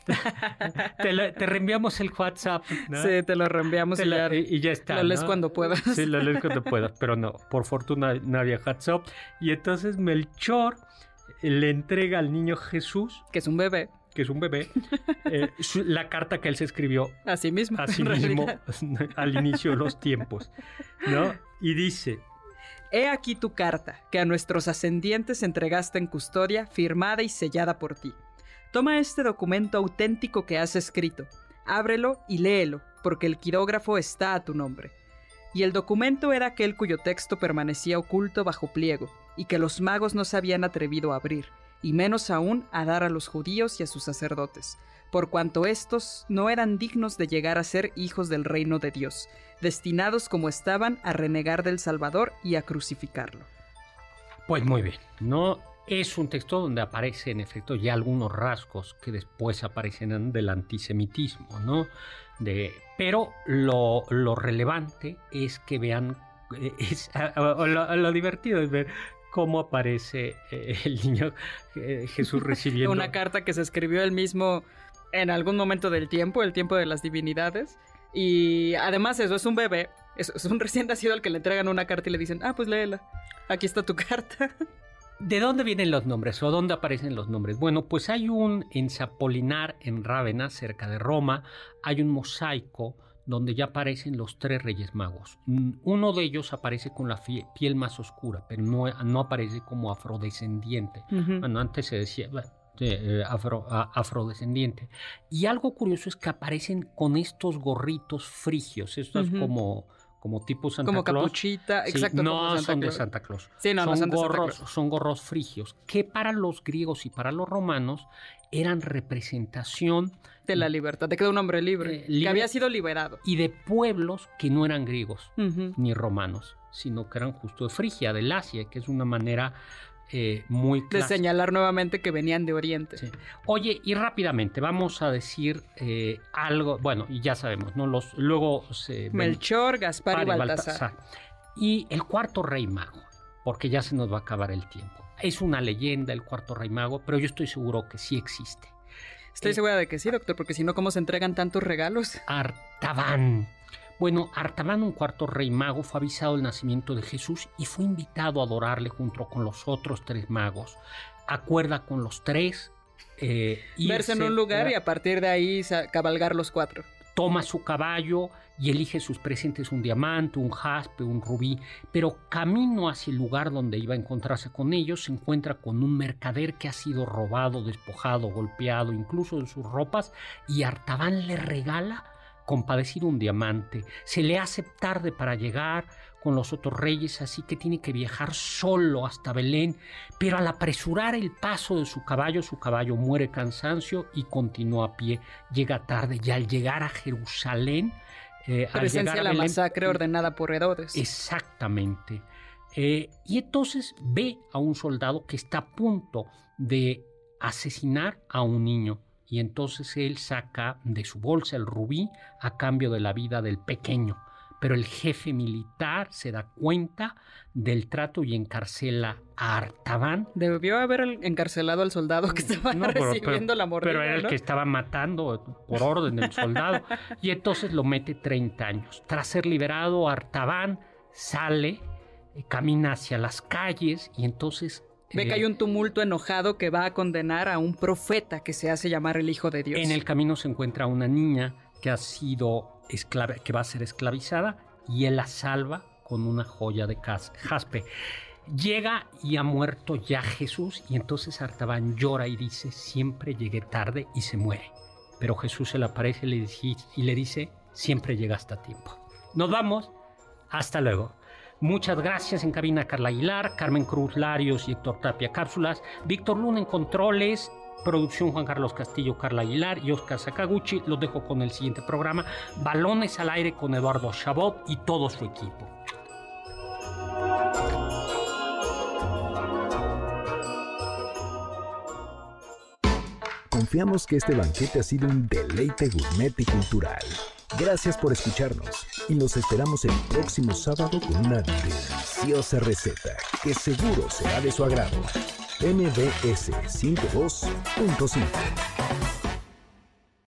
te, lo- te reenviamos el WhatsApp, ¿no? Sí, te lo reenviamos Te y la- ya y, ya está. lo lees cuando puedas. Sí, lo lees cuando puedas, pero no, por fortuna no había WhatsApp. Y entonces Melchor le entrega al niño Jesús, que es un bebé, que es un bebé, eh, su- la carta que él se escribió a sí mismo. a sí mismo al inicio de los tiempos, ¿no? Y dice, He aquí tu carta, que a nuestros ascendientes entregaste en custodia, firmada y sellada por ti. Toma este documento auténtico que has escrito, ábrelo y léelo, porque el quirógrafo está a tu nombre. Y el documento era aquel cuyo texto permanecía oculto bajo pliego, y que los magos no se habían atrevido a abrir, y menos aún a dar a los judíos y a sus sacerdotes, por cuanto éstos no eran dignos de llegar a ser hijos del reino de Dios, destinados como estaban a renegar del Salvador y a crucificarlo. pues muy bien, ¿no? Es un texto donde aparece en efecto ya algunos rasgos que después aparecerán del antisemitismo, ¿no? De, pero lo, lo relevante es que vean, eh, es, lo, lo divertido es ver cómo aparece eh, el niño eh, Jesús recibiendo Una carta que se escribió él mismo en algún momento del tiempo, el tiempo de las divinidades. Y además eso es un bebé, es, es un recién nacido al que le entregan una carta y le dicen, ah, pues léela, aquí está tu carta. ¿De dónde vienen los nombres o dónde aparecen los nombres? Bueno, pues hay un en Zapolinar, en Rávena, cerca de Roma, hay un mosaico donde ya aparecen los tres reyes magos. Mm, Uno de ellos aparece con la piel más oscura, pero no, no aparece como afrodescendiente. Ujú. Bueno, antes se decía bueno, eh, afro- a- afrodescendiente. Y algo curioso es que aparecen con estos gorritos frigios, estos como, como tipo Santa como Claus. capuchita, Sí, exacto. no como son de. Santa Claus. Sí, no, no son, son de Santa gorros, Claus. son gorros frigios, que para los griegos y para los romanos eran representación De la libertad, de que era un hombre libre, Eh, libre- que había sido liberado. y de pueblos que no eran griegos ni romanos, sino que eran justo de Frigia, del Asia, que es una manera eh, muy De clásica. señalar nuevamente que venían de Oriente. Sí. Oye, y rápidamente vamos a decir eh, algo, bueno, y ya sabemos, ¿no? Los, luego se... Melchor, Gaspar y Par y Baltasar. Y el cuarto rey mago, porque ya se nos va a acabar el tiempo. Es una leyenda el cuarto rey mago, pero yo estoy seguro que sí existe. Estoy Eh, segura de que sí, doctor, porque si no, ¿cómo se entregan tantos regalos? Artaban. Bueno, Artaban, un cuarto rey mago, fue avisado del nacimiento de Jesús y fue invitado a adorarle junto con los otros tres magos. Acuerda con los tres. eh, Verse en un lugar y a partir de ahí cabalgar los cuatro. toma su caballo y elige sus presentes un diamante, un jaspe, un rubí, pero camino hacia el lugar donde iba a encontrarse con ellos se encuentra con un mercader que ha sido robado, despojado, golpeado, incluso de sus ropas, y Artaban le regala compadecido un diamante. Se le hace tarde para llegar con los otros reyes, así que tiene que viajar solo hasta Belén, pero al apresurar el paso de su caballo, su caballo muere cansancio y continúa a pie. Llega tarde y al llegar a Jerusalén, eh, Presencia a la Belén- masacre ordenada por Herodes. Exactamente. Eh, y entonces ve a un soldado que está a punto de asesinar a un niño. Y entonces él saca de su bolsa el rubí a cambio de la vida del pequeño. Pero el jefe militar se da cuenta del trato y encarcela a Artaban. Debió haber el- encarcelado al soldado que estaba No, pero- recibiendo pero- la mordida. Pero era el que estaba matando por orden del soldado. y entonces lo mete 30 años. Tras ser liberado, Artaban sale, eh, camina hacia las calles y entonces... Ve que eh, hay un tumulto enojado que va a condenar a un profeta que se hace llamar el Hijo de Dios. En el camino se encuentra una niña que ha sido esclava, que va a ser esclavizada y él la salva con una joya de jaspe. Llega y ha muerto ya Jesús y entonces Artaban llora y dice, siempre llegué tarde y se muere. Pero Jesús se le aparece y le dice, y le dice siempre llegaste a tiempo. Nos vamos, hasta luego. Muchas gracias en cabina Carla Aguilar, Carmen Cruz Larios y Héctor Tapia Cápsulas, Víctor Luna en controles, producción Juan Carlos Castillo, Carla Aguilar y Oscar Sakaguchi. Los dejo con el siguiente programa, Balones al aire con Eduardo Chabot y todo su equipo. Confiamos que este banquete ha sido un deleite gourmet y cultural. Gracias por escucharnos y los esperamos el próximo sábado con una deliciosa receta que seguro será de su agrado. MBS 102.5